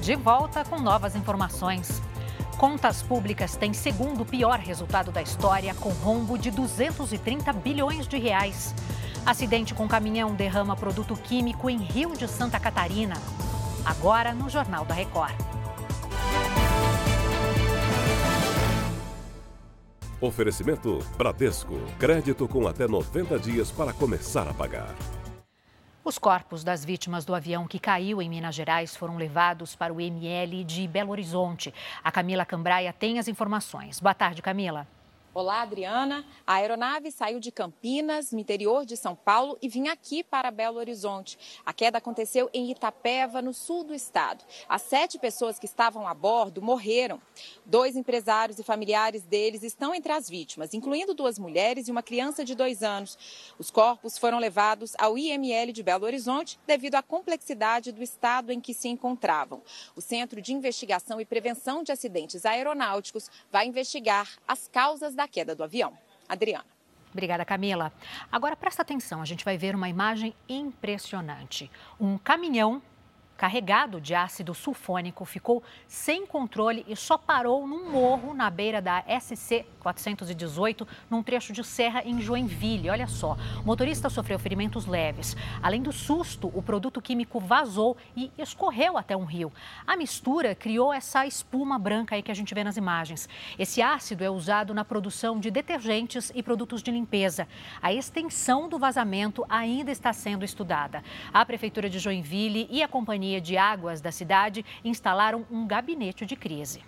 de volta com novas informações. Contas públicas têm segundo pior resultado da história, com rombo de 230 bilhões de reais. Acidente com caminhão derrama produto químico em Rio de Santa Catarina. Agora no Jornal da Record. Oferecimento Bradesco. Crédito com até 90 dias para começar a pagar. Os corpos das vítimas do avião que caiu em Minas Gerais foram levados para o ML de Belo Horizonte. A Camila Cambraia tem as informações. Boa tarde, Camila. Olá, Adriana. A aeronave saiu de Campinas, no interior de São Paulo, e vinha aqui para Belo Horizonte. A queda aconteceu em Itapeva, no sul do estado. As sete pessoas que estavam a bordo morreram. Dois empresários e familiares deles estão entre as vítimas, incluindo duas mulheres e uma criança de dois anos. Os corpos foram levados ao IML de Belo Horizonte devido à complexidade do estado em que se encontravam. O Centro de Investigação e Prevenção de Acidentes Aeronáuticos vai investigar as causas da queda do avião. Adriana. Obrigada, Camila. Agora presta atenção, a gente vai ver uma imagem impressionante. Um caminhão carregado de ácido sulfônico, ficou sem controle e só parou num morro na beira da SC 418, num trecho de serra em Joinville. Olha só, o motorista sofreu ferimentos leves. Além do susto, o produto químico vazou e escorreu até um rio. A mistura criou essa espuma branca aí que a gente vê nas imagens. Esse ácido é usado na produção de detergentes e produtos de limpeza. A extensão do vazamento ainda está sendo estudada. A Prefeitura de Joinville e a Companhia Companhia de Águas da cidade instalaram um gabinete de crise.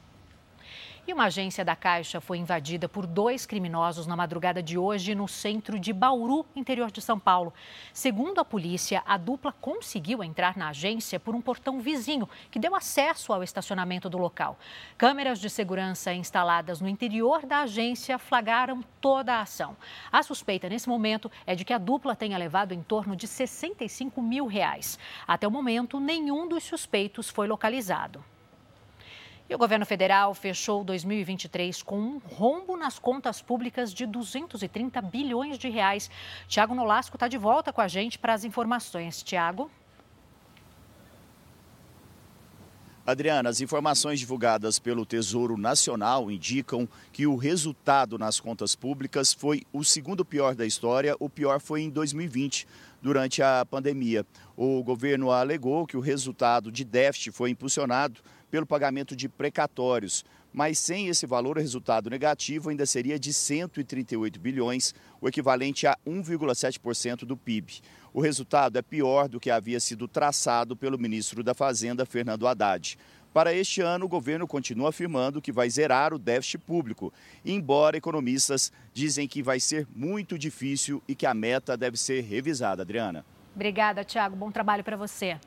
E uma agência da Caixa foi invadida por dois criminosos na madrugada de hoje no centro de Bauru, interior de São Paulo. Segundo a polícia, a dupla conseguiu entrar na agência por um portão vizinho, que deu acesso ao estacionamento do local. Câmeras de segurança instaladas no interior da agência flagraram toda a ação. A suspeita nesse momento é de que a dupla tenha levado em torno de 65 mil reais. Até o momento, nenhum dos suspeitos foi localizado. E o governo federal fechou 2023 com um rombo nas contas públicas de 230 bilhões de reais. Tiago Nolasco está de volta com a gente para as informações. Tiago. Adriana, as informações divulgadas pelo Tesouro Nacional indicam que o resultado nas contas públicas foi o segundo pior da história. O pior foi em 2020, durante a pandemia. O governo alegou que o resultado de déficit foi impulsionado pelo pagamento de precatórios. Mas sem esse valor, o resultado negativo ainda seria de 138 bilhões, o equivalente a 1,7% do PIB. O resultado é pior do que havia sido traçado pelo ministro da Fazenda, Fernando Haddad. Para este ano, o governo continua afirmando que vai zerar o déficit público, embora economistas dizem que vai ser muito difícil e que a meta deve ser revisada. Adriana. Obrigada, Tiago. Bom trabalho para você.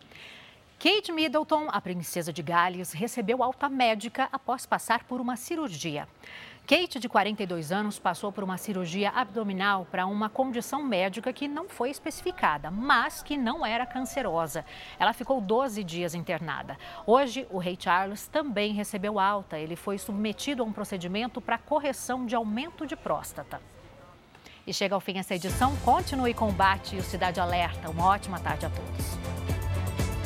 Kate Middleton, a princesa de Gales, recebeu alta médica após passar por uma cirurgia. Kate, de 42 anos, passou por uma cirurgia abdominal para uma condição médica que não foi especificada, mas que não era cancerosa. Ela ficou 12 dias internada. Hoje, o rei Charles também recebeu alta. Ele foi submetido a um procedimento para correção de aumento de próstata. E chega ao fim essa edição. Continue com o Bate e o Cidade Alerta. Uma ótima tarde a todos.